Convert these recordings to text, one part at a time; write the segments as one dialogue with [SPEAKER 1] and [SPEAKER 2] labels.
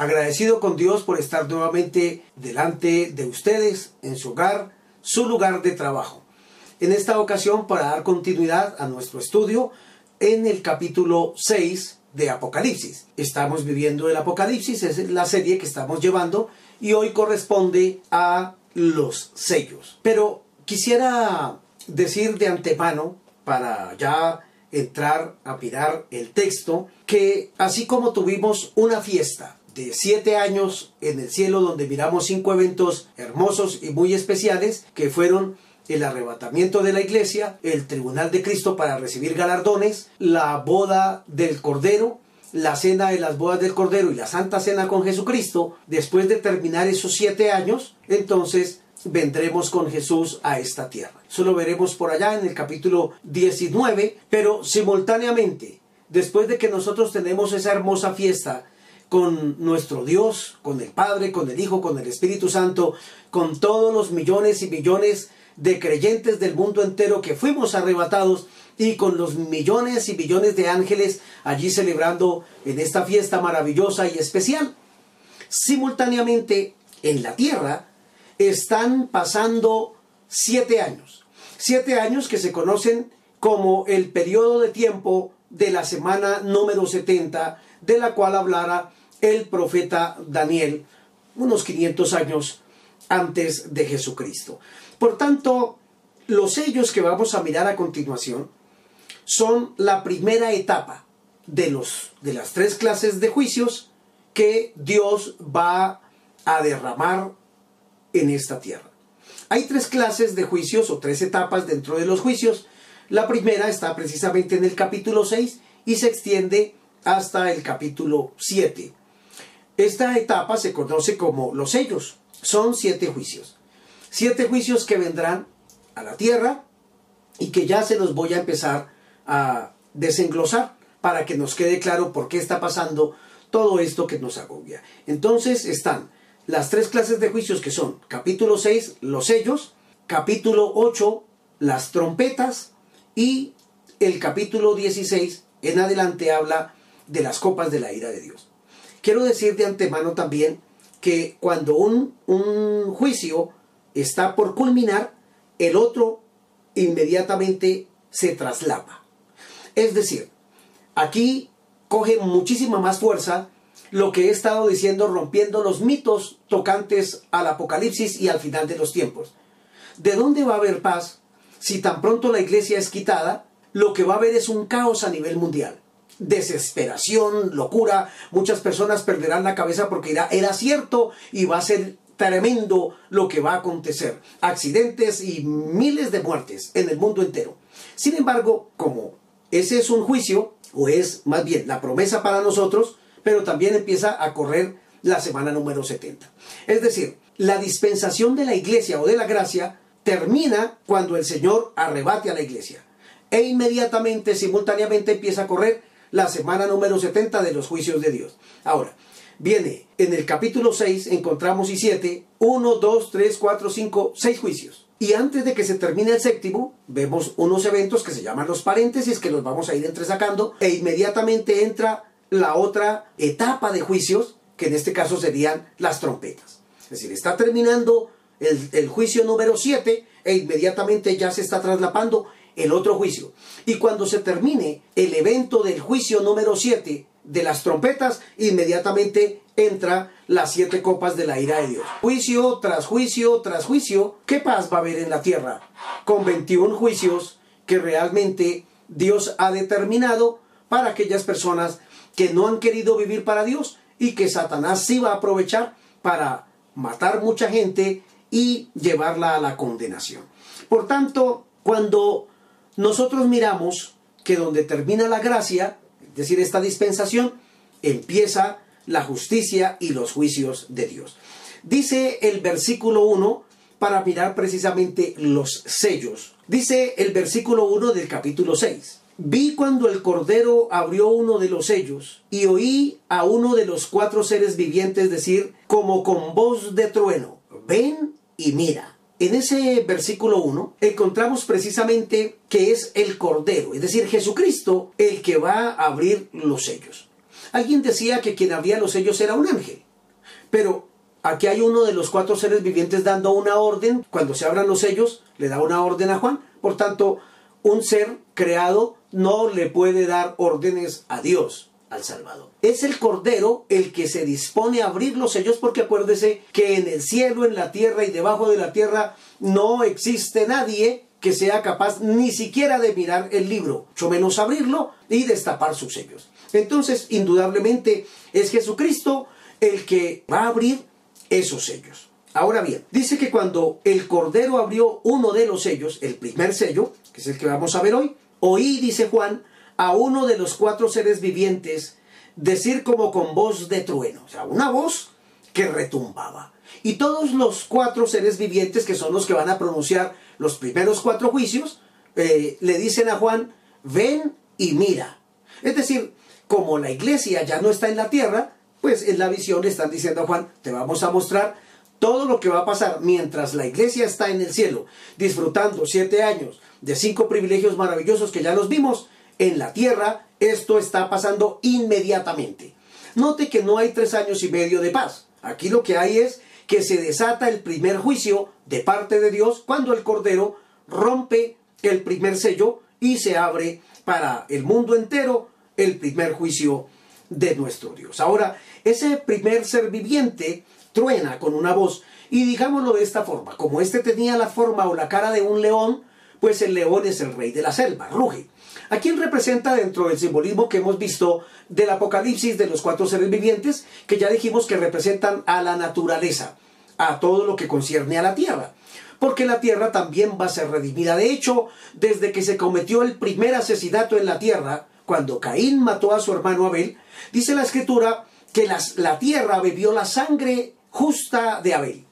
[SPEAKER 1] Agradecido con Dios por estar nuevamente delante de ustedes en su hogar, su lugar de trabajo. En esta ocasión para dar continuidad a nuestro estudio en el capítulo 6 de Apocalipsis. Estamos viviendo el Apocalipsis, es la serie que estamos llevando y hoy corresponde a los sellos. Pero quisiera decir de antemano, para ya entrar a mirar el texto, que así como tuvimos una fiesta de siete años en el cielo donde miramos cinco eventos hermosos y muy especiales que fueron el arrebatamiento de la iglesia, el tribunal de Cristo para recibir galardones, la boda del Cordero, la cena de las bodas del Cordero y la Santa Cena con Jesucristo, después de terminar esos siete años, entonces vendremos con Jesús a esta tierra. Eso lo veremos por allá en el capítulo 19, pero simultáneamente, después de que nosotros tenemos esa hermosa fiesta con nuestro Dios, con el Padre, con el Hijo, con el Espíritu Santo, con todos los millones y millones de creyentes del mundo entero que fuimos arrebatados y con los millones y millones de ángeles allí celebrando en esta fiesta maravillosa y especial. Simultáneamente en la tierra están pasando siete años. Siete años que se conocen como el periodo de tiempo de la semana número 70 de la cual hablara el profeta Daniel unos 500 años antes de Jesucristo. Por tanto, los sellos que vamos a mirar a continuación son la primera etapa de, los, de las tres clases de juicios que Dios va a derramar en esta tierra. Hay tres clases de juicios o tres etapas dentro de los juicios. La primera está precisamente en el capítulo 6 y se extiende hasta el capítulo 7. Esta etapa se conoce como los sellos. Son siete juicios. Siete juicios que vendrán a la tierra y que ya se los voy a empezar a desenglosar para que nos quede claro por qué está pasando todo esto que nos agobia. Entonces están las tres clases de juicios que son capítulo 6, los sellos, capítulo 8, las trompetas y el capítulo 16 en adelante habla de las copas de la ira de Dios. Quiero decir de antemano también que cuando un, un juicio está por culminar, el otro inmediatamente se traslapa. Es decir, aquí coge muchísima más fuerza lo que he estado diciendo rompiendo los mitos tocantes al apocalipsis y al final de los tiempos. ¿De dónde va a haber paz si tan pronto la iglesia es quitada? Lo que va a haber es un caos a nivel mundial desesperación, locura. Muchas personas perderán la cabeza porque irá, era cierto y va a ser tremendo lo que va a acontecer. Accidentes y miles de muertes en el mundo entero. Sin embargo, como ese es un juicio, o es más bien la promesa para nosotros, pero también empieza a correr la semana número 70. Es decir, la dispensación de la iglesia o de la gracia termina cuando el Señor arrebate a la iglesia. E inmediatamente, simultáneamente empieza a correr la semana número 70 de los juicios de Dios. Ahora, viene en el capítulo 6, encontramos y 7, 1, 2, 3, 4, 5, 6 juicios. Y antes de que se termine el séptimo, vemos unos eventos que se llaman los paréntesis, que los vamos a ir entresacando, e inmediatamente entra la otra etapa de juicios, que en este caso serían las trompetas. Es decir, está terminando el, juicio número 7 e inmediatamente ya se está traslapando el otro juicio. Y cuando se termine el evento del juicio número 7 de las trompetas, inmediatamente entra las siete copas de la ira de Dios. Juicio tras juicio tras juicio. ¿Qué paz va a haber en la tierra? Con 21 juicios que realmente Dios ha determinado para aquellas personas que no han querido vivir para Dios y que Satanás sí va a aprovechar para matar mucha gente y llevarla a la condenación. Por tanto, cuando nosotros miramos que donde termina la gracia, es decir, esta dispensación, empieza la justicia y los juicios de Dios. Dice el versículo 1 para mirar precisamente los sellos. Dice el versículo 1 del capítulo 6. Vi cuando el Cordero abrió uno de los sellos y oí a uno de los cuatro seres vivientes decir como con voz de trueno, ven y mira. En ese versículo 1 encontramos precisamente que es el Cordero, es decir, Jesucristo el que va a abrir los sellos. Alguien decía que quien abría los sellos era un ángel, pero aquí hay uno de los cuatro seres vivientes dando una orden, cuando se abran los sellos, le da una orden a Juan, por tanto, un ser creado no le puede dar órdenes a Dios, al Salvador. Es el Cordero el que se dispone a abrir los sellos porque acuérdese que en el cielo, en la tierra y debajo de la tierra no existe nadie que sea capaz ni siquiera de mirar el libro, mucho menos abrirlo y destapar sus sellos. Entonces, indudablemente, es Jesucristo el que va a abrir esos sellos. Ahora bien, dice que cuando el Cordero abrió uno de los sellos, el primer sello, que es el que vamos a ver hoy, oí, dice Juan, a uno de los cuatro seres vivientes decir como con voz de trueno, o sea, una voz que retumbaba. Y todos los cuatro seres vivientes, que son los que van a pronunciar los primeros cuatro juicios, eh, le dicen a Juan, ven y mira. Es decir, como la iglesia ya no está en la tierra, pues en la visión le están diciendo a Juan, te vamos a mostrar todo lo que va a pasar mientras la iglesia está en el cielo, disfrutando siete años de cinco privilegios maravillosos que ya los vimos, en la tierra esto está pasando inmediatamente. Note que no hay tres años y medio de paz. Aquí lo que hay es que se desata el primer juicio de parte de Dios cuando el Cordero rompe el primer sello y se abre para el mundo entero el primer juicio de nuestro Dios. Ahora, ese primer ser viviente truena con una voz. Y digámoslo de esta forma, como este tenía la forma o la cara de un león, pues el león es el rey de la selva, ruge. ¿A quién representa dentro del simbolismo que hemos visto del Apocalipsis de los cuatro seres vivientes, que ya dijimos que representan a la naturaleza, a todo lo que concierne a la tierra? Porque la tierra también va a ser redimida. De hecho, desde que se cometió el primer asesinato en la tierra, cuando Caín mató a su hermano Abel, dice la escritura que la tierra bebió la sangre justa de Abel.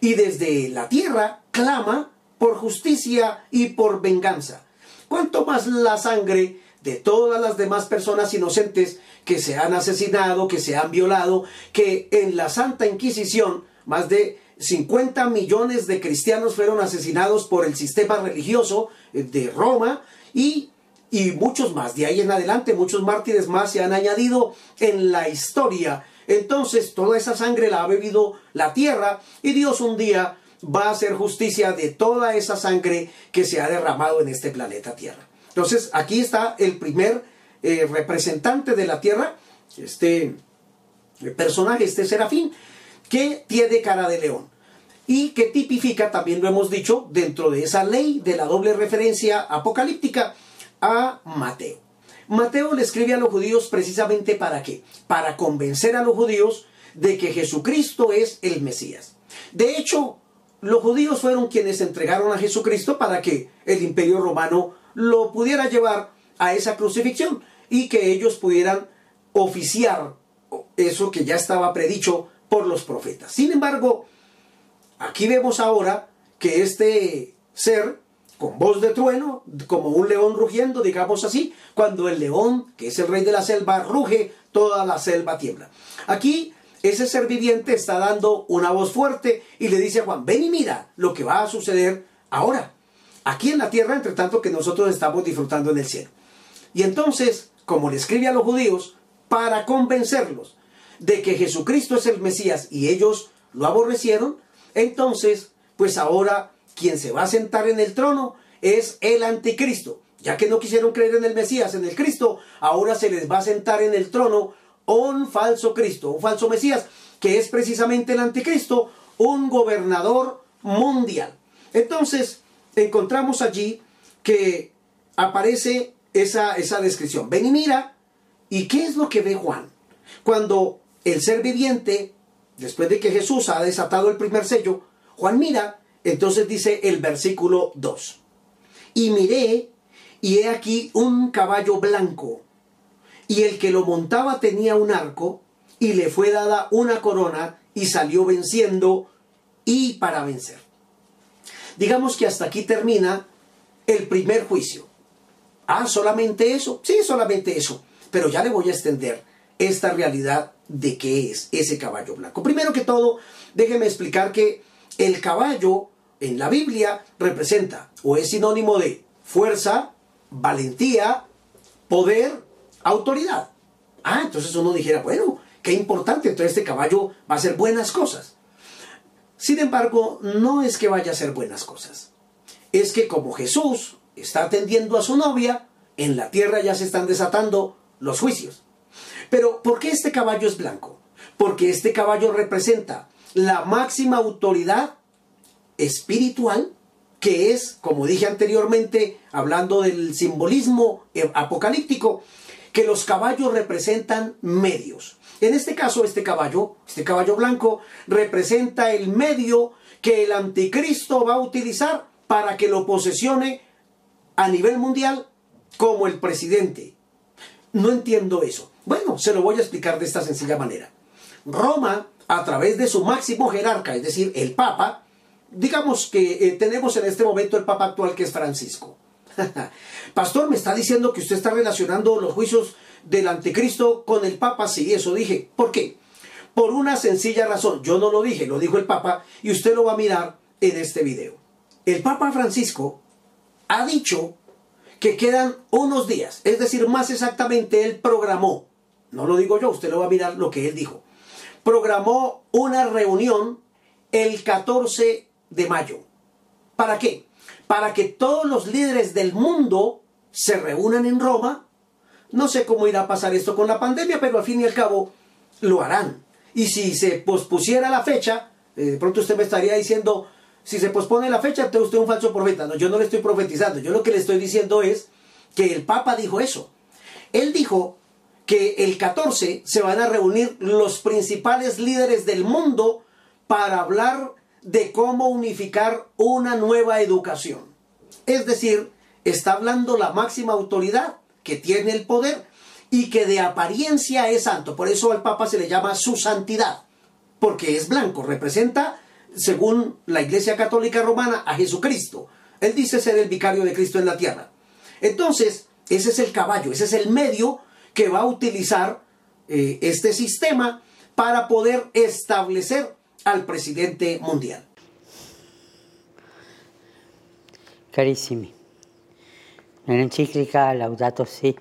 [SPEAKER 1] Y desde la tierra clama por justicia y por venganza. Cuanto más la sangre de todas las demás personas inocentes que se han asesinado, que se han violado, que en la Santa Inquisición más de 50 millones de cristianos fueron asesinados por el sistema religioso de Roma y, y muchos más. De ahí en adelante, muchos mártires más se han añadido en la historia entonces toda esa sangre la ha bebido la tierra y Dios un día va a hacer justicia de toda esa sangre que se ha derramado en este planeta Tierra. Entonces aquí está el primer eh, representante de la tierra, este personaje, este serafín, que tiene cara de león y que tipifica, también lo hemos dicho, dentro de esa ley de la doble referencia apocalíptica a Mateo. Mateo le escribe a los judíos precisamente para qué? Para convencer a los judíos de que Jesucristo es el Mesías. De hecho, los judíos fueron quienes entregaron a Jesucristo para que el imperio romano lo pudiera llevar a esa crucifixión y que ellos pudieran oficiar eso que ya estaba predicho por los profetas. Sin embargo, aquí vemos ahora que este ser con voz de trueno, como un león rugiendo, digamos así, cuando el león, que es el rey de la selva, ruge, toda la selva tiembla. Aquí ese ser viviente está dando una voz fuerte y le dice a Juan, ven y mira lo que va a suceder ahora, aquí en la tierra, entre tanto que nosotros estamos disfrutando en el cielo. Y entonces, como le escribe a los judíos, para convencerlos de que Jesucristo es el Mesías y ellos lo aborrecieron, entonces, pues ahora quien se va a sentar en el trono es el anticristo. Ya que no quisieron creer en el Mesías, en el Cristo, ahora se les va a sentar en el trono un falso Cristo, un falso Mesías, que es precisamente el anticristo, un gobernador mundial. Entonces, encontramos allí que aparece esa, esa descripción. Ven y mira, ¿y qué es lo que ve Juan? Cuando el ser viviente, después de que Jesús ha desatado el primer sello, Juan mira entonces dice el versículo 2. Y miré, y he aquí un caballo blanco, y el que lo montaba tenía un arco, y le fue dada una corona y salió venciendo y para vencer. Digamos que hasta aquí termina el primer juicio. Ah, solamente eso. Sí, solamente eso. Pero ya le voy a extender esta realidad de qué es ese caballo blanco. Primero que todo, déjeme explicar que el caballo en la Biblia representa o es sinónimo de fuerza, valentía, poder, autoridad. Ah, entonces uno dijera, bueno, qué importante, entonces este caballo va a hacer buenas cosas. Sin embargo, no es que vaya a hacer buenas cosas. Es que como Jesús está atendiendo a su novia, en la tierra ya se están desatando los juicios. Pero, ¿por qué este caballo es blanco? Porque este caballo representa la máxima autoridad espiritual, que es, como dije anteriormente, hablando del simbolismo apocalíptico, que los caballos representan medios. En este caso, este caballo, este caballo blanco, representa el medio que el anticristo va a utilizar para que lo posesione a nivel mundial como el presidente. No entiendo eso. Bueno, se lo voy a explicar de esta sencilla manera. Roma, a través de su máximo jerarca, es decir, el Papa, digamos que eh, tenemos en este momento el Papa actual que es Francisco. Pastor, me está diciendo que usted está relacionando los juicios del anticristo con el Papa. Sí, eso dije. ¿Por qué? Por una sencilla razón. Yo no lo dije, lo dijo el Papa y usted lo va a mirar en este video. El Papa Francisco ha dicho que quedan unos días, es decir, más exactamente él programó, no lo digo yo, usted lo va a mirar lo que él dijo, programó una reunión el 14 de mayo. ¿Para qué? Para que todos los líderes del mundo se reúnan en Roma. No sé cómo irá a pasar esto con la pandemia, pero al fin y al cabo lo harán. Y si se pospusiera la fecha, eh, de pronto usted me estaría diciendo, si se pospone la fecha, entonces usted es un falso profeta. No, yo no le estoy profetizando. Yo lo que le estoy diciendo es que el Papa dijo eso. Él dijo que el 14 se van a reunir los principales líderes del mundo para hablar de cómo unificar una nueva educación. Es decir, está hablando la máxima autoridad que tiene el poder y que de apariencia es santo. Por eso al Papa se le llama su santidad, porque es blanco, representa según la Iglesia Católica Romana, a Jesucristo. Él dice ser el vicario de Cristo en la tierra. Entonces, ese es el caballo, ese es el medio que va a utilizar eh, este sistema para poder establecer al presidente mundial.
[SPEAKER 2] Carissimi, nell'enciclica Laudato Si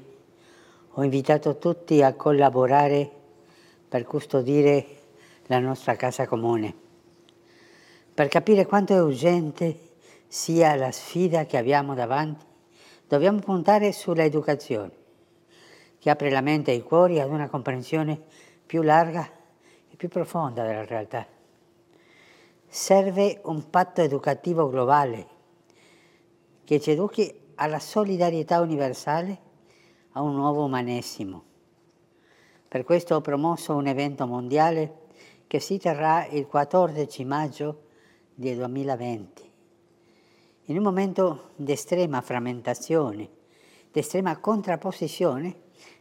[SPEAKER 2] ho invitato tutti a collaborare per custodire la nostra casa comune Per capire quanto è urgente sia la sfida che abbiamo davanti, dobbiamo puntare sulla educazione, che apre la mente e i cuori ad una comprensione più larga e più profonda della realtà. Serve un patto educativo globale che ci educhi alla solidarietà universale, a un nuovo umanesimo. Per questo ho promosso un evento mondiale che si terrà il 14 maggio del 2020. In un momento di estrema frammentazione, di estrema contrapposizione,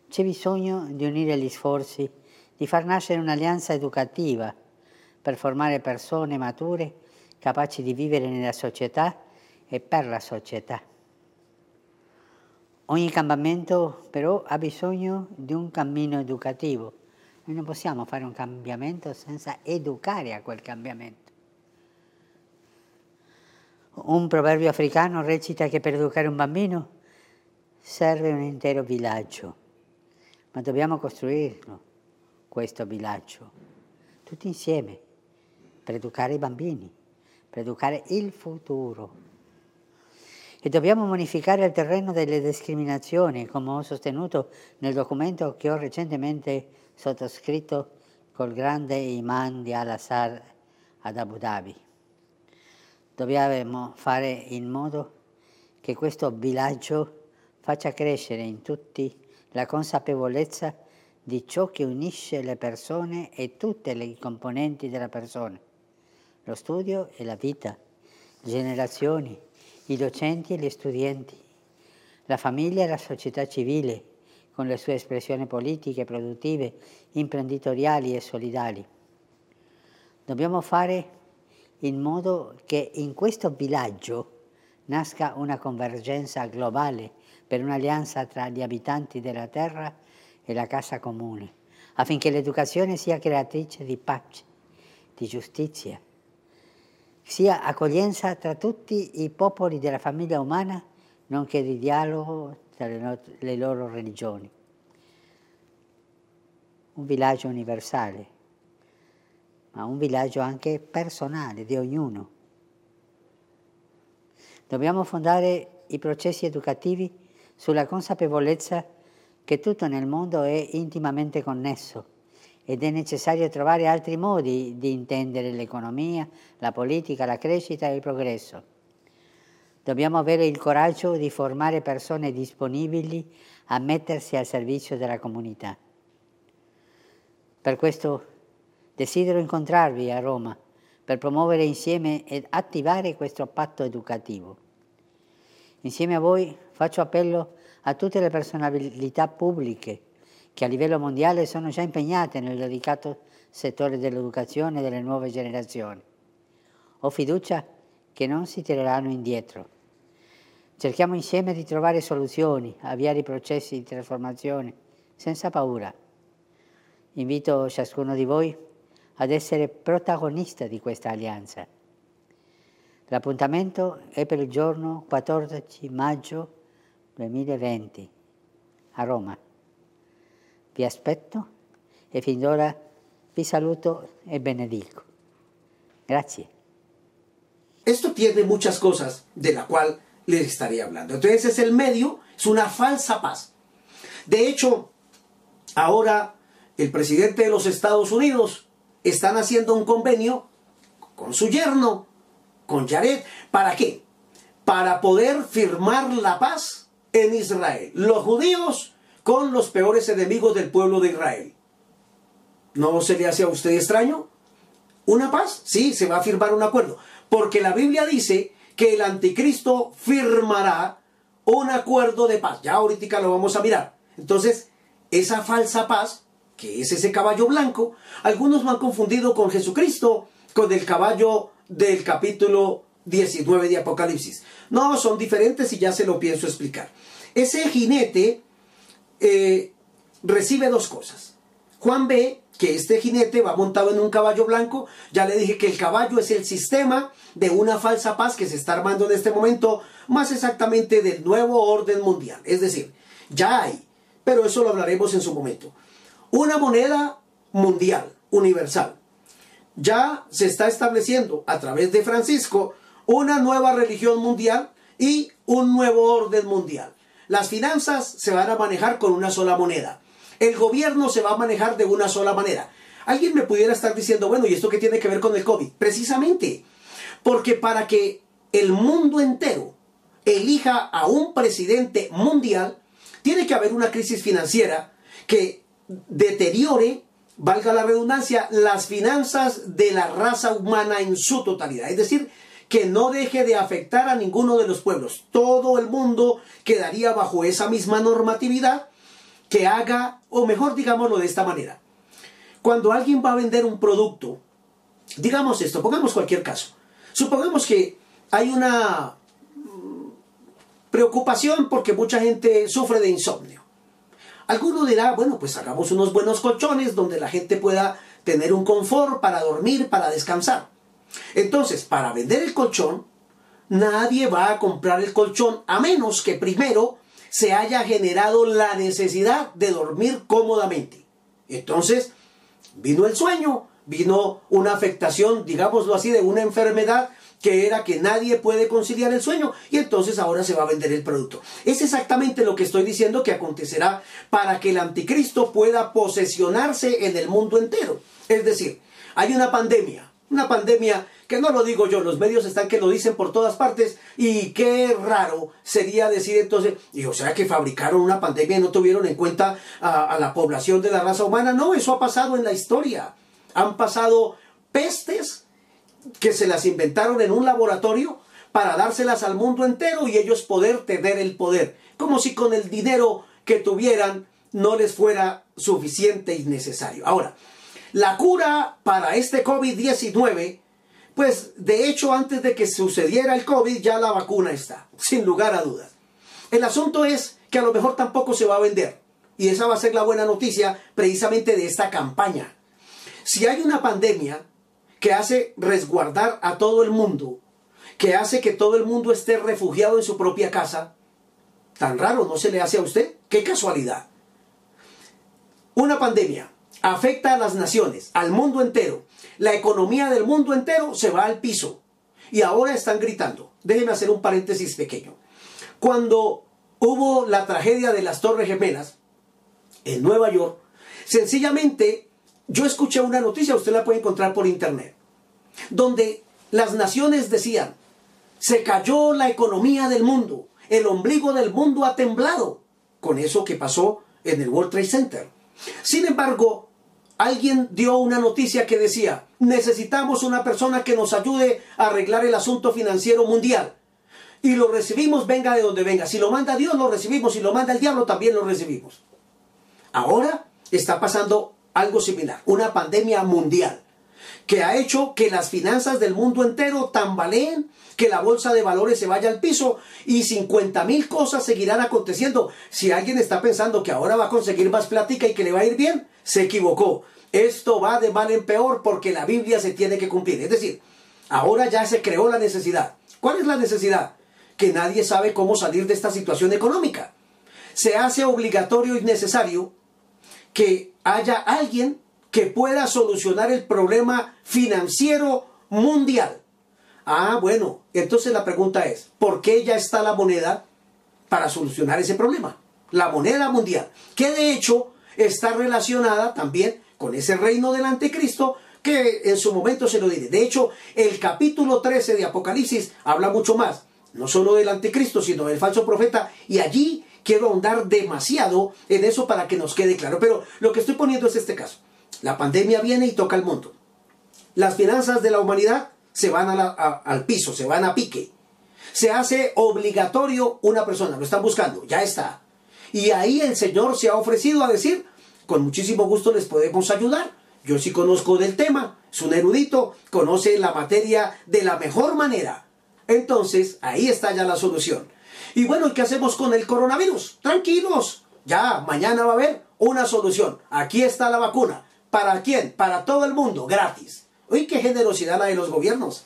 [SPEAKER 2] c'è bisogno di unire gli sforzi, di far nascere un'alleanza educativa per formare persone mature capaci di vivere nella società e per la società. Ogni cambiamento però ha bisogno di un cammino educativo. Noi non possiamo fare un cambiamento senza educare a quel cambiamento. Un proverbio africano recita che per educare un bambino serve un intero villaggio, ma dobbiamo costruirlo, questo villaggio, tutti insieme, per educare i bambini, per educare il futuro. E dobbiamo modificare il terreno delle discriminazioni, come ho sostenuto nel documento che ho recentemente sottoscritto col grande imam di Al-Assad ad Abu Dhabi dobbiamo fare in modo che questo villaggio faccia crescere in tutti la consapevolezza di ciò che unisce le persone e tutte le componenti della persona, lo studio e la vita, generazioni, i docenti e gli studenti, la famiglia e la società civile, con le sue espressioni politiche, produttive, imprenditoriali e solidali. Dobbiamo fare in modo che in questo villaggio nasca una convergenza globale per un'alleanza tra gli abitanti della terra e la casa comune, affinché l'educazione sia creatrice di pace, di giustizia, sia accoglienza tra tutti i popoli della famiglia umana, nonché di dialogo tra le, no- le loro religioni. Un villaggio universale, ma un villaggio anche personale di ognuno. Dobbiamo fondare i processi educativi sulla consapevolezza che tutto nel mondo è intimamente connesso ed è necessario trovare altri modi di intendere l'economia, la politica, la crescita e il progresso. Dobbiamo avere il coraggio di formare persone disponibili a mettersi al servizio della comunità. Per questo desidero incontrarvi a Roma per promuovere insieme ed attivare questo patto educativo. Insieme a voi faccio appello a tutte le personalità pubbliche che a livello mondiale sono già impegnate nel delicato settore dell'educazione delle nuove generazioni. Ho fiducia che non si tireranno indietro. Cerchiamo insieme di trovare soluzioni, avviare i processi di trasformazione senza paura. Invito ciascuno di voi ad essere protagonista di questa alleanza. L'appuntamento è per il giorno 14 maggio 2020 a Roma. Vi aspetto e fin d'ora vi saluto e benedico. Grazie.
[SPEAKER 1] Esto tiene muchas cosas de la cual les estaría hablando. Entonces es el medio, es una falsa paz. De hecho, ahora el presidente de los Estados Unidos están haciendo un convenio con su yerno, con Jared. ¿Para qué? Para poder firmar la paz en Israel. Los judíos con los peores enemigos del pueblo de Israel. ¿No se le hace a usted extraño? ¿Una paz? Sí, se va a firmar un acuerdo. Porque la Biblia dice que el anticristo firmará un acuerdo de paz. Ya ahorita lo vamos a mirar. Entonces, esa falsa paz, que es ese caballo blanco, algunos lo han confundido con Jesucristo, con el caballo del capítulo 19 de Apocalipsis. No, son diferentes y ya se lo pienso explicar. Ese jinete eh, recibe dos cosas. Juan ve que este jinete va montado en un caballo blanco. Ya le dije que el caballo es el sistema de una falsa paz que se está armando en este momento, más exactamente del nuevo orden mundial. Es decir, ya hay, pero eso lo hablaremos en su momento. Una moneda mundial, universal. Ya se está estableciendo a través de Francisco una nueva religión mundial y un nuevo orden mundial. Las finanzas se van a manejar con una sola moneda. El gobierno se va a manejar de una sola manera. Alguien me pudiera estar diciendo, bueno, ¿y esto qué tiene que ver con el COVID? Precisamente, porque para que el mundo entero elija a un presidente mundial, tiene que haber una crisis financiera que deteriore, valga la redundancia, las finanzas de la raza humana en su totalidad. Es decir, que no deje de afectar a ninguno de los pueblos. Todo el mundo quedaría bajo esa misma normatividad que haga, o mejor digámoslo de esta manera. Cuando alguien va a vender un producto, digamos esto, pongamos cualquier caso. Supongamos que hay una mm, preocupación porque mucha gente sufre de insomnio. Alguno dirá, bueno, pues hagamos unos buenos colchones donde la gente pueda tener un confort para dormir, para descansar. Entonces, para vender el colchón, nadie va a comprar el colchón a menos que primero se haya generado la necesidad de dormir cómodamente. Entonces, vino el sueño, vino una afectación, digámoslo así, de una enfermedad que era que nadie puede conciliar el sueño y entonces ahora se va a vender el producto. Es exactamente lo que estoy diciendo que acontecerá para que el anticristo pueda posesionarse en el mundo entero. Es decir, hay una pandemia, una pandemia que no lo digo yo, los medios están que lo dicen por todas partes y qué raro sería decir entonces, y o sea que fabricaron una pandemia y no tuvieron en cuenta a, a la población de la raza humana. No, eso ha pasado en la historia. Han pasado pestes que se las inventaron en un laboratorio para dárselas al mundo entero y ellos poder tener el poder. Como si con el dinero que tuvieran no les fuera suficiente y necesario. Ahora, la cura para este COVID-19, pues de hecho antes de que sucediera el COVID ya la vacuna está, sin lugar a dudas. El asunto es que a lo mejor tampoco se va a vender. Y esa va a ser la buena noticia precisamente de esta campaña. Si hay una pandemia que hace resguardar a todo el mundo, que hace que todo el mundo esté refugiado en su propia casa, tan raro no se le hace a usted. Qué casualidad. Una pandemia afecta a las naciones, al mundo entero. La economía del mundo entero se va al piso. Y ahora están gritando. Déjenme hacer un paréntesis pequeño. Cuando hubo la tragedia de las Torres Gemelas en Nueva York, sencillamente yo escuché una noticia, usted la puede encontrar por internet, donde las naciones decían, se cayó la economía del mundo, el ombligo del mundo ha temblado con eso que pasó en el World Trade Center. Sin embargo, alguien dio una noticia que decía, necesitamos una persona que nos ayude a arreglar el asunto financiero mundial. Y lo recibimos, venga de donde venga. Si lo manda Dios, lo recibimos. Si lo manda el diablo, también lo recibimos. Ahora está pasando algo similar, una pandemia mundial que ha hecho que las finanzas del mundo entero tambaleen, que la bolsa de valores se vaya al piso y 50 mil cosas seguirán aconteciendo. Si alguien está pensando que ahora va a conseguir más plática y que le va a ir bien, se equivocó. Esto va de mal en peor porque la Biblia se tiene que cumplir. Es decir, ahora ya se creó la necesidad. ¿Cuál es la necesidad? Que nadie sabe cómo salir de esta situación económica. Se hace obligatorio y necesario que haya alguien que pueda solucionar el problema financiero mundial. Ah, bueno, entonces la pregunta es, ¿por qué ya está la moneda para solucionar ese problema? La moneda mundial, que de hecho está relacionada también con ese reino del anticristo que en su momento se lo diré. De hecho, el capítulo 13 de Apocalipsis habla mucho más, no solo del anticristo, sino del falso profeta, y allí quiero ahondar demasiado en eso para que nos quede claro. Pero lo que estoy poniendo es este caso. La pandemia viene y toca el mundo. Las finanzas de la humanidad se van al piso, se van a pique. Se hace obligatorio una persona, lo están buscando, ya está. Y ahí el Señor se ha ofrecido a decir, con muchísimo gusto les podemos ayudar. Yo sí conozco del tema, es un erudito, conoce la materia de la mejor manera. Entonces, ahí está ya la solución. Y bueno, ¿qué hacemos con el coronavirus? Tranquilos, ya mañana va a haber una solución. Aquí está la vacuna. ¿Para quién? Para todo el mundo, gratis. Uy, qué generosidad la de los gobiernos.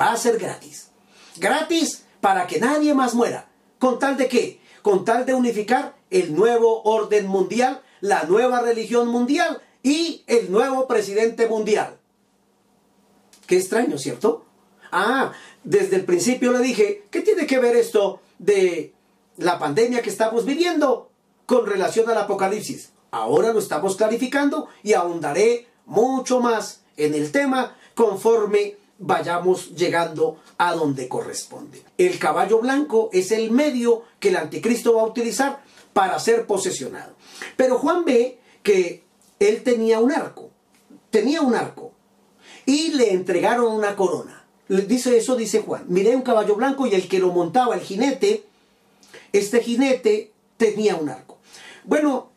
[SPEAKER 1] Va a ser gratis. Gratis para que nadie más muera. ¿Con tal de qué? Con tal de unificar el nuevo orden mundial, la nueva religión mundial y el nuevo presidente mundial. Qué extraño, ¿cierto? Ah, desde el principio le dije, ¿qué tiene que ver esto de la pandemia que estamos viviendo con relación al apocalipsis? Ahora lo estamos clarificando y ahondaré mucho más en el tema conforme vayamos llegando a donde corresponde. El caballo blanco es el medio que el anticristo va a utilizar para ser posesionado. Pero Juan ve que él tenía un arco, tenía un arco, y le entregaron una corona. Dice eso, dice Juan. Miré un caballo blanco y el que lo montaba, el jinete, este jinete tenía un arco. Bueno,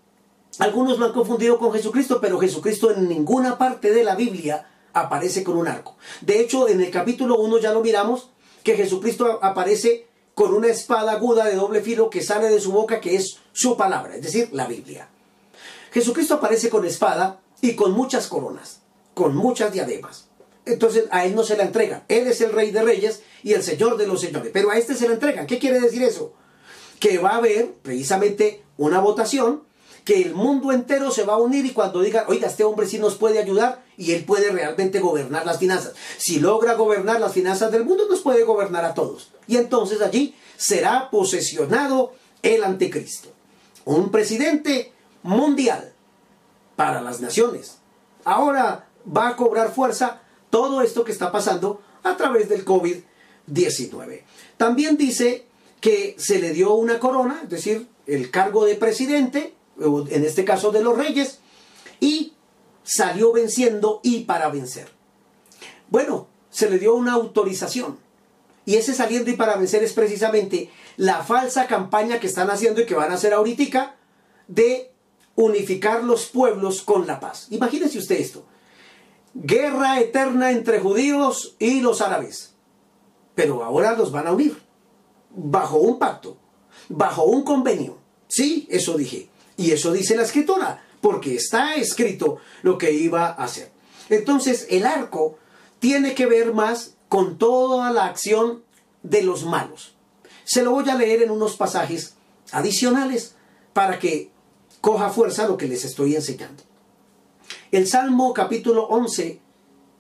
[SPEAKER 1] algunos lo han confundido con Jesucristo, pero Jesucristo en ninguna parte de la Biblia aparece con un arco. De hecho, en el capítulo 1 ya lo miramos, que Jesucristo aparece con una espada aguda de doble filo que sale de su boca, que es su palabra, es decir, la Biblia. Jesucristo aparece con espada y con muchas coronas, con muchas diademas. Entonces a él no se la entrega. Él es el rey de reyes y el señor de los señores. Pero a este se la entrega. ¿Qué quiere decir eso? Que va a haber precisamente una votación que el mundo entero se va a unir y cuando digan, oiga, este hombre sí nos puede ayudar y él puede realmente gobernar las finanzas. Si logra gobernar las finanzas del mundo, nos puede gobernar a todos. Y entonces allí será posesionado el anticristo. Un presidente mundial para las naciones. Ahora va a cobrar fuerza todo esto que está pasando a través del COVID-19. También dice que se le dio una corona, es decir, el cargo de presidente, en este caso de los reyes, y salió venciendo y para vencer. Bueno, se le dio una autorización. Y ese saliendo y para vencer es precisamente la falsa campaña que están haciendo y que van a hacer ahorita de unificar los pueblos con la paz. Imagínense usted esto. Guerra eterna entre judíos y los árabes. Pero ahora los van a unir. Bajo un pacto. Bajo un convenio. Sí, eso dije. Y eso dice la escritura. Porque está escrito lo que iba a hacer. Entonces el arco tiene que ver más con toda la acción de los malos. Se lo voy a leer en unos pasajes adicionales para que coja fuerza lo que les estoy enseñando. El Salmo capítulo 11,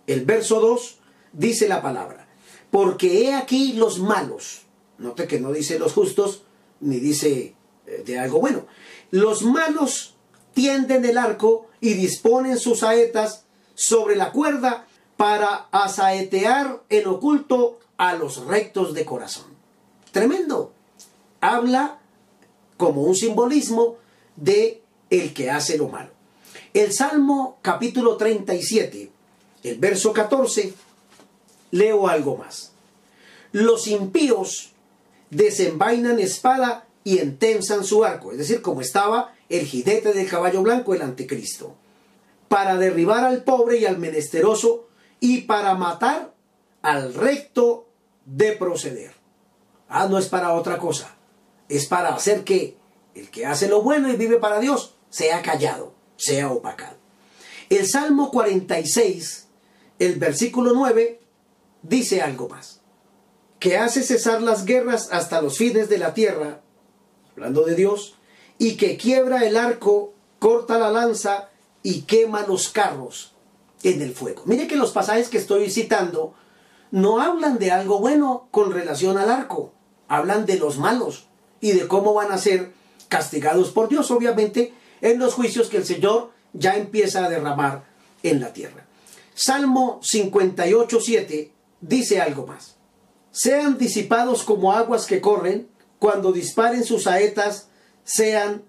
[SPEAKER 1] el verso 2, dice la palabra, porque he aquí los malos, note que no dice los justos, ni dice eh, de algo bueno, los malos tienden el arco y disponen sus saetas sobre la cuerda para asaetear en oculto a los rectos de corazón. Tremendo. Habla como un simbolismo de el que hace lo malo. El Salmo capítulo 37, el verso 14, leo algo más. Los impíos desenvainan espada y entensan su arco, es decir, como estaba el jinete del caballo blanco, el anticristo, para derribar al pobre y al menesteroso y para matar al recto de proceder. Ah, no es para otra cosa, es para hacer que el que hace lo bueno y vive para Dios sea callado, sea opacado. El Salmo 46, el versículo 9, dice algo más. Que hace cesar las guerras hasta los fines de la tierra, hablando de Dios, y que quiebra el arco, corta la lanza y quema los carros en el fuego. Mire que los pasajes que estoy citando no hablan de algo bueno con relación al arco, hablan de los malos y de cómo van a ser castigados por Dios, obviamente, en los juicios que el Señor ya empieza a derramar en la tierra. Salmo 58, 7 dice algo más. Sean disipados como aguas que corren, cuando disparen sus saetas, sean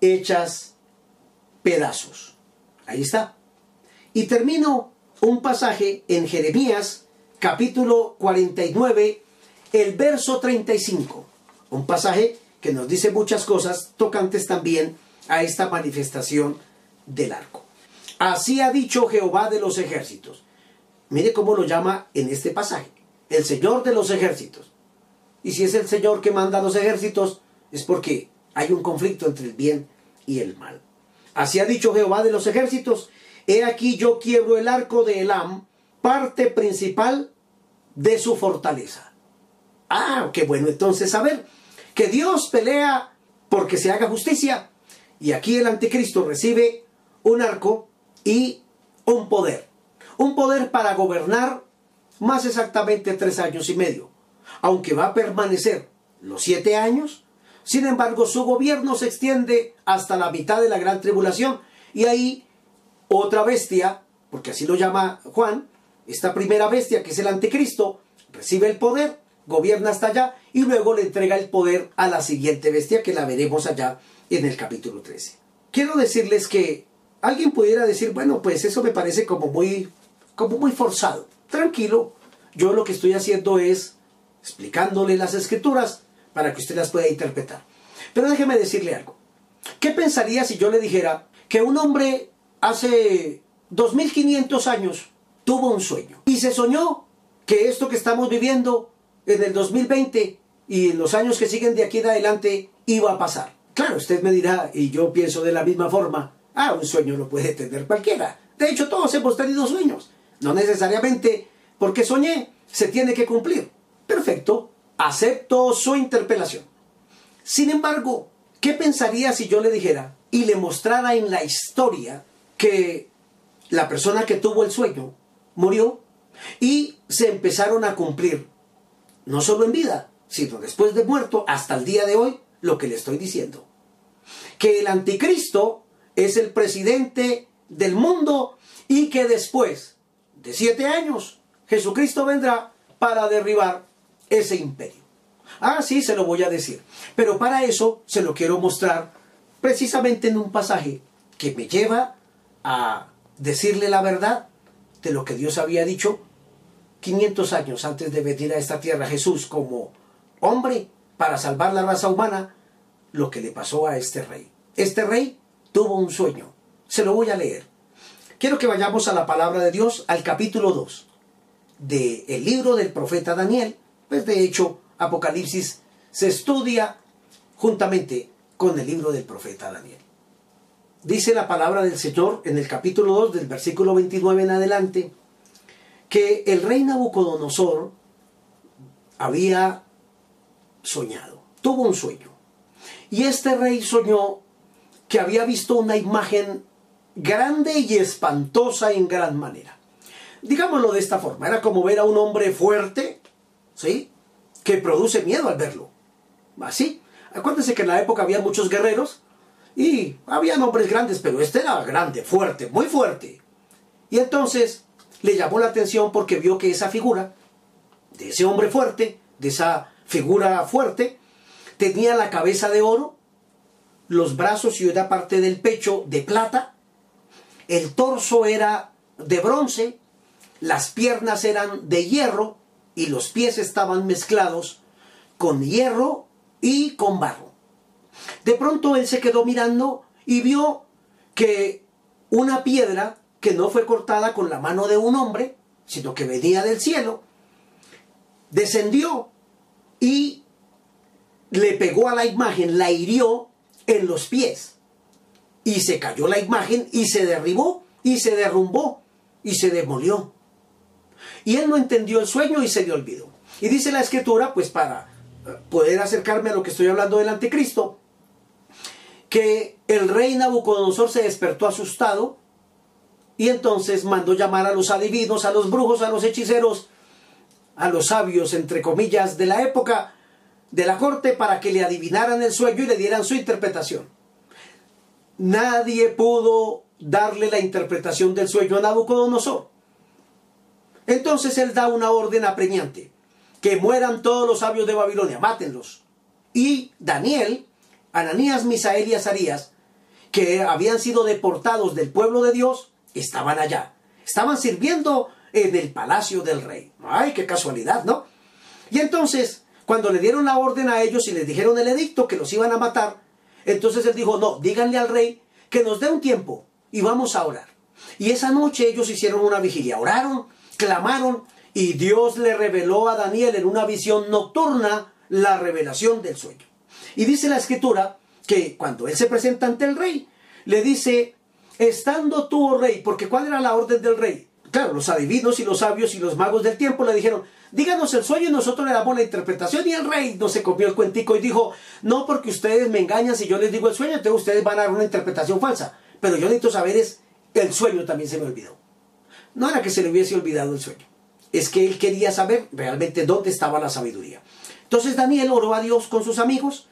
[SPEAKER 1] hechas pedazos. Ahí está. Y termino un pasaje en Jeremías capítulo 49, el verso 35. Un pasaje que nos dice muchas cosas tocantes también a esta manifestación del arco. Así ha dicho Jehová de los ejércitos. Mire cómo lo llama en este pasaje. El Señor de los ejércitos. Y si es el Señor que manda los ejércitos, es porque hay un conflicto entre el bien y el mal. Así ha dicho Jehová de los ejércitos. He aquí yo quiebro el arco de Elam, parte principal de su fortaleza. Ah, qué bueno entonces saber que Dios pelea porque se haga justicia. Y aquí el anticristo recibe un arco y un poder. Un poder para gobernar más exactamente tres años y medio. Aunque va a permanecer los siete años, sin embargo su gobierno se extiende hasta la mitad de la gran tribulación. Y ahí otra bestia, porque así lo llama Juan, esta primera bestia que es el anticristo, recibe el poder, gobierna hasta allá y luego le entrega el poder a la siguiente bestia que la veremos allá en el capítulo 13. Quiero decirles que alguien pudiera decir, bueno, pues eso me parece como muy, como muy forzado. Tranquilo, yo lo que estoy haciendo es explicándole las escrituras para que usted las pueda interpretar. Pero déjeme decirle algo. ¿Qué pensaría si yo le dijera que un hombre hace 2500 años tuvo un sueño y se soñó que esto que estamos viviendo en el 2020 y en los años que siguen de aquí en adelante iba a pasar. Claro, usted me dirá, y yo pienso de la misma forma, ah, un sueño lo puede tener cualquiera. De hecho, todos hemos tenido sueños. No necesariamente porque soñé, se tiene que cumplir. Perfecto, acepto su interpelación. Sin embargo, ¿qué pensaría si yo le dijera y le mostrara en la historia que la persona que tuvo el sueño murió y se empezaron a cumplir, no solo en vida, sino después de muerto, hasta el día de hoy, lo que le estoy diciendo. Que el anticristo es el presidente del mundo y que después de siete años Jesucristo vendrá para derribar ese imperio. Ah, sí, se lo voy a decir. Pero para eso se lo quiero mostrar precisamente en un pasaje que me lleva a decirle la verdad de lo que Dios había dicho 500 años antes de venir a esta tierra Jesús como hombre para salvar la raza humana, lo que le pasó a este rey. Este rey tuvo un sueño. Se lo voy a leer. Quiero que vayamos a la palabra de Dios, al capítulo 2 del el libro del profeta Daniel. Pues de hecho, Apocalipsis se estudia juntamente con el libro del profeta Daniel. Dice la palabra del Señor en el capítulo 2 del versículo 29 en adelante que el rey Nabucodonosor había soñado, tuvo un sueño. Y este rey soñó que había visto una imagen grande y espantosa en gran manera. Digámoslo de esta forma, era como ver a un hombre fuerte, ¿sí? Que produce miedo al verlo. Así. Acuérdense que en la época había muchos guerreros y había hombres grandes, pero este era grande, fuerte, muy fuerte. Y entonces le llamó la atención porque vio que esa figura, de ese hombre fuerte, de esa figura fuerte, tenía la cabeza de oro, los brazos y una parte del pecho de plata, el torso era de bronce, las piernas eran de hierro y los pies estaban mezclados con hierro y con barro. De pronto él se quedó mirando y vio que una piedra que no fue cortada con la mano de un hombre, sino que venía del cielo, descendió y le pegó a la imagen, la hirió en los pies. Y se cayó la imagen y se derribó y se derrumbó y se demolió. Y él no entendió el sueño y se le olvidó. Y dice la escritura, pues para poder acercarme a lo que estoy hablando del anticristo, que el rey Nabucodonosor se despertó asustado y entonces mandó llamar a los adivinos, a los brujos, a los hechiceros, a los sabios, entre comillas, de la época de la corte para que le adivinaran el sueño y le dieran su interpretación. Nadie pudo darle la interpretación del sueño a Nabucodonosor. Entonces él da una orden apremiante, que mueran todos los sabios de Babilonia, mátenlos. Y Daniel Ananías, Misael y Azarías, que habían sido deportados del pueblo de Dios, estaban allá. Estaban sirviendo en el palacio del rey. Ay, qué casualidad, ¿no? Y entonces, cuando le dieron la orden a ellos y les dijeron el edicto que los iban a matar, entonces él dijo, no, díganle al rey que nos dé un tiempo y vamos a orar. Y esa noche ellos hicieron una vigilia, oraron, clamaron y Dios le reveló a Daniel en una visión nocturna la revelación del sueño. Y dice la escritura que cuando él se presenta ante el rey, le dice, estando tú, oh rey, porque ¿cuál era la orden del rey? Claro, los adivinos y los sabios y los magos del tiempo le dijeron, díganos el sueño y nosotros le damos la interpretación. Y el rey no se copió el cuentico y dijo, no porque ustedes me engañan si yo les digo el sueño, entonces ustedes van a dar una interpretación falsa. Pero yo necesito saber es, el sueño también se me olvidó. No era que se le hubiese olvidado el sueño, es que él quería saber realmente dónde estaba la sabiduría. Entonces Daniel oró a Dios con sus amigos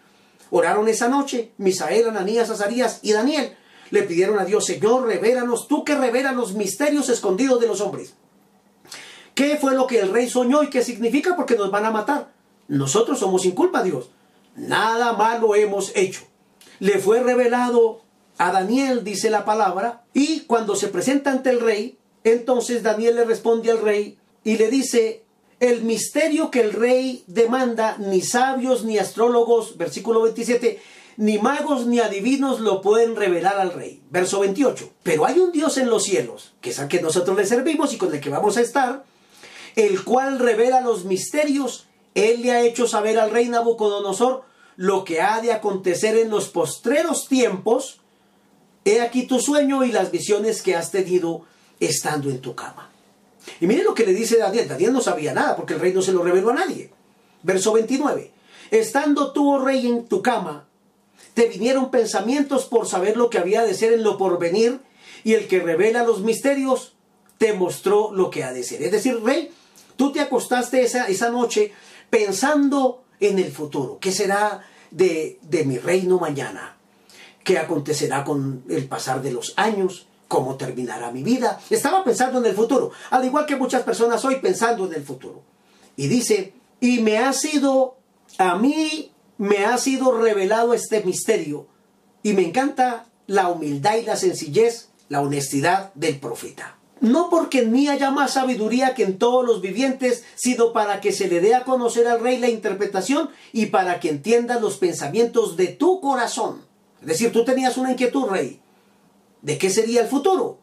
[SPEAKER 1] Oraron esa noche, Misael, Ananías, Azarías y Daniel. Le pidieron a Dios, Señor, revélanos, tú que revelas los misterios escondidos de los hombres. ¿Qué fue lo que el rey soñó y qué significa? Porque nos van a matar. Nosotros somos sin culpa, Dios. Nada malo hemos hecho. Le fue revelado a Daniel, dice la palabra, y cuando se presenta ante el rey, entonces Daniel le responde al rey y le dice, el misterio que el rey demanda, ni sabios ni astrólogos, versículo 27, ni magos ni adivinos lo pueden revelar al rey. Verso 28. Pero hay un Dios en los cielos, que es al que nosotros le servimos y con el que vamos a estar, el cual revela los misterios. Él le ha hecho saber al rey Nabucodonosor lo que ha de acontecer en los postreros tiempos. He aquí tu sueño y las visiones que has tenido estando en tu cama. Y miren lo que le dice Daniel. Daniel no sabía nada porque el rey no se lo reveló a nadie. Verso 29. Estando tú, oh rey, en tu cama, te vinieron pensamientos por saber lo que había de ser en lo porvenir, y el que revela los misterios te mostró lo que ha de ser. Es decir, rey, tú te acostaste esa, esa noche pensando en el futuro. ¿Qué será de, de mi reino mañana? ¿Qué acontecerá con el pasar de los años? Cómo terminará mi vida. Estaba pensando en el futuro, al igual que muchas personas hoy pensando en el futuro. Y dice, y me ha sido, a mí me ha sido revelado este misterio. Y me encanta la humildad y la sencillez, la honestidad del profeta. No porque en mí haya más sabiduría que en todos los vivientes, sino para que se le dé a conocer al rey la interpretación y para que entienda los pensamientos de tu corazón. Es decir, tú tenías una inquietud, rey de qué sería el futuro.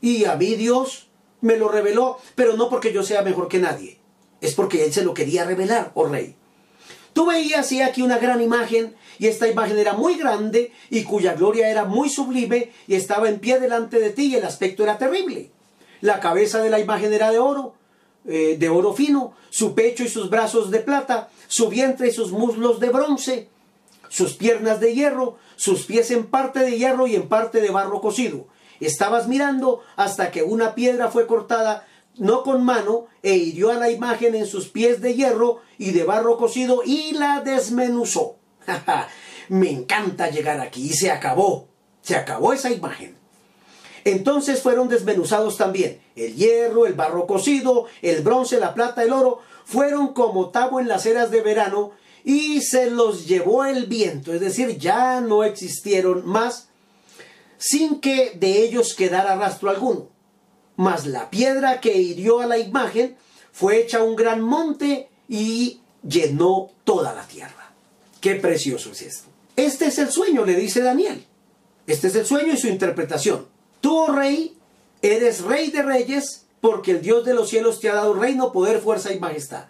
[SPEAKER 1] Y a mí Dios me lo reveló, pero no porque yo sea mejor que nadie, es porque Él se lo quería revelar, oh rey. Tú veías y aquí una gran imagen, y esta imagen era muy grande, y cuya gloria era muy sublime, y estaba en pie delante de ti, y el aspecto era terrible. La cabeza de la imagen era de oro, eh, de oro fino, su pecho y sus brazos de plata, su vientre y sus muslos de bronce, sus piernas de hierro, sus pies en parte de hierro y en parte de barro cocido. Estabas mirando hasta que una piedra fue cortada, no con mano, e hirió a la imagen en sus pies de hierro y de barro cocido y la desmenuzó. Me encanta llegar aquí y se acabó. Se acabó esa imagen. Entonces fueron desmenuzados también el hierro, el barro cocido, el bronce, la plata, el oro, fueron como tabo en las eras de verano y se los llevó el viento, es decir, ya no existieron más sin que de ellos quedara rastro alguno. Mas la piedra que hirió a la imagen fue hecha un gran monte y llenó toda la tierra. Qué precioso es esto. Este es el sueño, le dice Daniel. Este es el sueño y su interpretación. Tú, rey, eres rey de reyes, porque el Dios de los cielos te ha dado reino, poder, fuerza y majestad.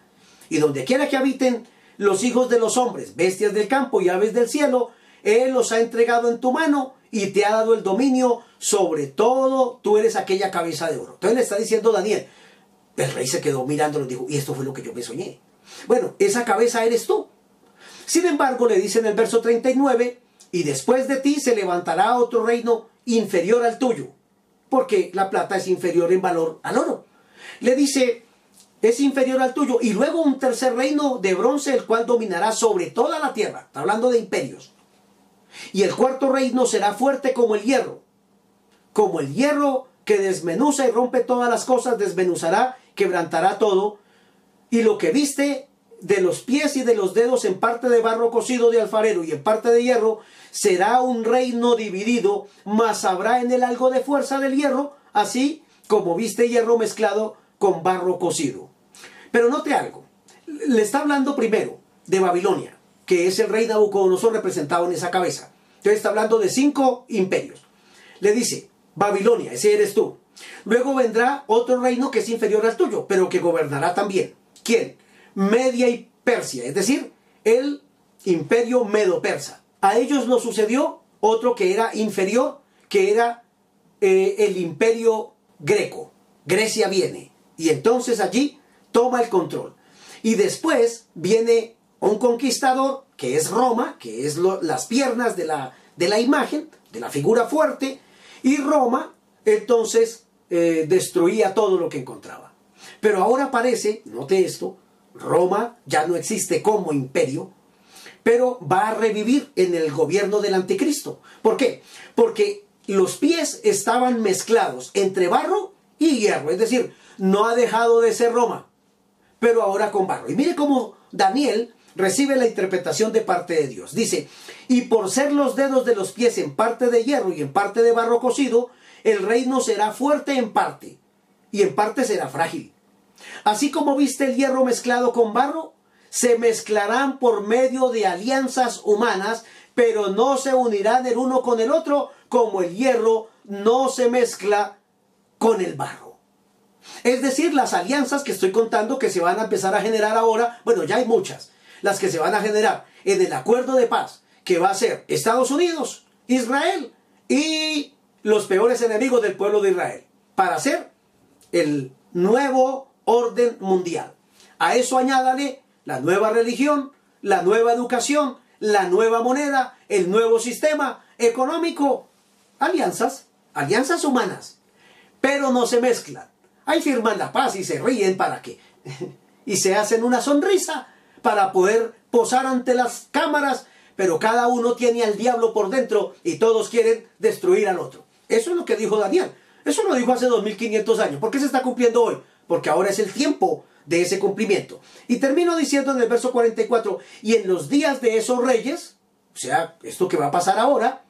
[SPEAKER 1] Y donde quiera que habiten los hijos de los hombres, bestias del campo y aves del cielo, Él los ha entregado en tu mano y te ha dado el dominio sobre todo, tú eres aquella cabeza de oro. Entonces le está diciendo Daniel, el rey se quedó mirándolo y dijo, y esto fue lo que yo me soñé. Bueno, esa cabeza eres tú. Sin embargo, le dice en el verso 39, y después de ti se levantará otro reino inferior al tuyo, porque la plata es inferior en valor al oro. Le dice, es inferior al tuyo, y luego un tercer reino de bronce, el cual dominará sobre toda la tierra. Está hablando de imperios. Y el cuarto reino será fuerte como el hierro. Como el hierro que desmenuza y rompe todas las cosas, desmenuzará, quebrantará todo. Y lo que viste de los pies y de los dedos en parte de barro cocido de alfarero y en parte de hierro, será un reino dividido, mas habrá en él algo de fuerza del hierro, así como viste hierro mezclado con barro cocido. Pero note algo, le está hablando primero de Babilonia, que es el rey Nabucodonosor representado en esa cabeza. Entonces está hablando de cinco imperios. Le dice, Babilonia, ese eres tú. Luego vendrá otro reino que es inferior al tuyo, pero que gobernará también. ¿Quién? Media y Persia, es decir, el imperio medo-persa. A ellos nos sucedió otro que era inferior, que era eh, el imperio greco. Grecia viene y entonces allí toma el control. Y después viene un conquistador, que es Roma, que es las piernas de la, de la imagen, de la figura fuerte, y Roma entonces eh, destruía todo lo que encontraba. Pero ahora parece, note esto, Roma ya no existe como imperio, pero va a revivir en el gobierno del anticristo. ¿Por qué? Porque los pies estaban mezclados entre barro y hierro, es decir, no ha dejado de ser Roma, pero ahora con barro. Y mire cómo Daniel recibe la interpretación de parte de Dios. Dice, y por ser los dedos de los pies en parte de hierro y en parte de barro cocido, el reino será fuerte en parte y en parte será frágil. Así como viste el hierro mezclado con barro, se mezclarán por medio de alianzas humanas, pero no se unirán el uno con el otro como el hierro no se mezcla con el barro. Es decir, las alianzas que estoy contando que se van a empezar a generar ahora, bueno, ya hay muchas, las que se van a generar en el acuerdo de paz que va a ser Estados Unidos, Israel y los peores enemigos del pueblo de Israel, para hacer el nuevo orden mundial. A eso añádale la nueva religión, la nueva educación, la nueva moneda, el nuevo sistema económico, alianzas, alianzas humanas, pero no se mezclan. Ahí firman la paz y se ríen para qué. y se hacen una sonrisa para poder posar ante las cámaras, pero cada uno tiene al diablo por dentro y todos quieren destruir al otro. Eso es lo que dijo Daniel. Eso lo dijo hace 2500 años. ¿Por qué se está cumpliendo hoy? Porque ahora es el tiempo de ese cumplimiento. Y termino diciendo en el verso 44, y en los días de esos reyes, o sea, esto que va a pasar ahora,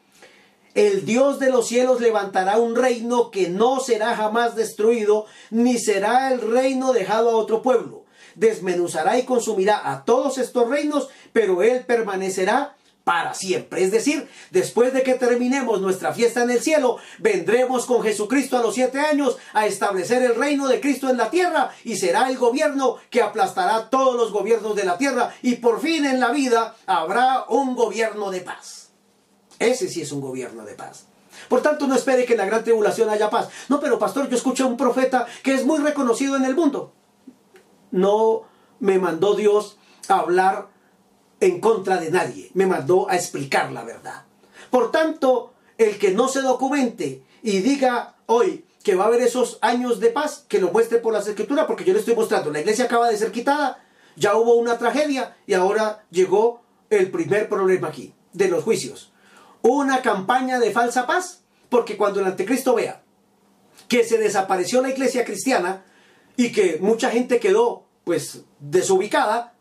[SPEAKER 1] el Dios de los cielos levantará un reino que no será jamás destruido, ni será el reino dejado a otro pueblo. Desmenuzará y consumirá a todos estos reinos, pero él permanecerá para siempre. Es decir, después de que terminemos nuestra fiesta en el cielo, vendremos con Jesucristo a los siete años a establecer el reino de Cristo en la tierra y será el gobierno que aplastará todos los gobiernos de la tierra y por fin en la vida habrá un gobierno de paz. Ese sí es un gobierno de paz. Por tanto, no espere que en la gran tribulación haya paz. No, pero pastor, yo escuché a un profeta que es muy reconocido en el mundo. No me mandó Dios a hablar en contra de nadie, me mandó a explicar la verdad. Por tanto, el que no se documente y diga hoy que va a haber esos años de paz, que lo muestre por las escrituras, porque yo le estoy mostrando, la iglesia acaba de ser quitada, ya hubo una tragedia y ahora llegó el primer problema aquí, de los juicios. Una campaña de falsa paz, porque cuando el anticristo vea que se desapareció la iglesia cristiana y que mucha gente quedó pues desubicada,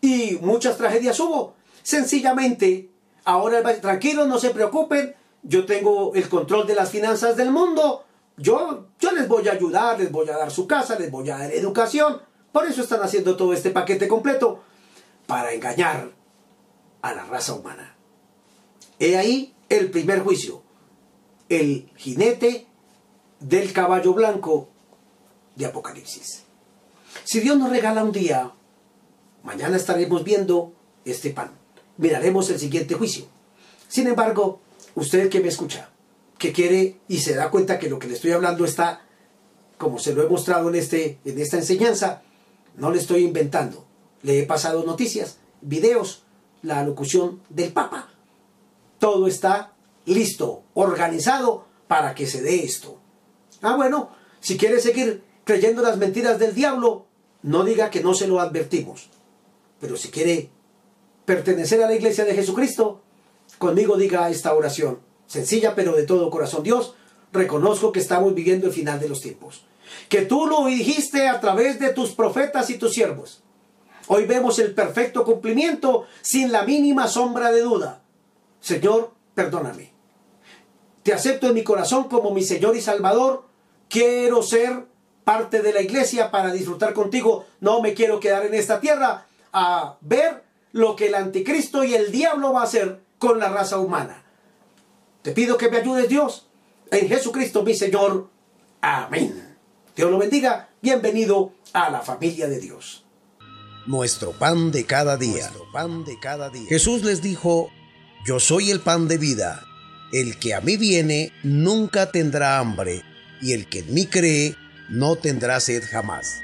[SPEAKER 1] y muchas tragedias hubo. Sencillamente, ahora tranquilos, no se preocupen, yo tengo el control de las finanzas del mundo, yo, yo les voy a ayudar, les voy a dar su casa, les voy a dar educación. Por eso están haciendo todo este paquete completo, para engañar a la raza humana. He ahí el primer juicio, el jinete del caballo blanco de Apocalipsis. Si Dios nos regala un día Mañana estaremos viendo este pan. Miraremos el siguiente juicio. Sin embargo, usted que me escucha, que quiere y se da cuenta que lo que le estoy hablando está, como se lo he mostrado en, este, en esta enseñanza, no le estoy inventando. Le he pasado noticias, videos, la locución del Papa. Todo está listo, organizado para que se dé esto. Ah, bueno, si quiere seguir creyendo las mentiras del diablo, no diga que no se lo advertimos. Pero si quiere pertenecer a la iglesia de Jesucristo, conmigo diga esta oración, sencilla pero de todo corazón. Dios, reconozco que estamos viviendo el final de los tiempos. Que tú lo dijiste a través de tus profetas y tus siervos. Hoy vemos el perfecto cumplimiento sin la mínima sombra de duda. Señor, perdóname. Te acepto en mi corazón como mi Señor y Salvador. Quiero ser parte de la iglesia para disfrutar contigo. No me quiero quedar en esta tierra, a ver lo que el anticristo y el diablo va a hacer con la raza humana. Te pido que me ayudes Dios en Jesucristo mi Señor. Amén. Dios lo bendiga. Bienvenido a la familia de Dios.
[SPEAKER 3] Nuestro pan de cada día. pan de cada día. Jesús les dijo, yo soy el pan de vida. El que a mí viene nunca tendrá hambre, y el que en mí cree no tendrá sed jamás.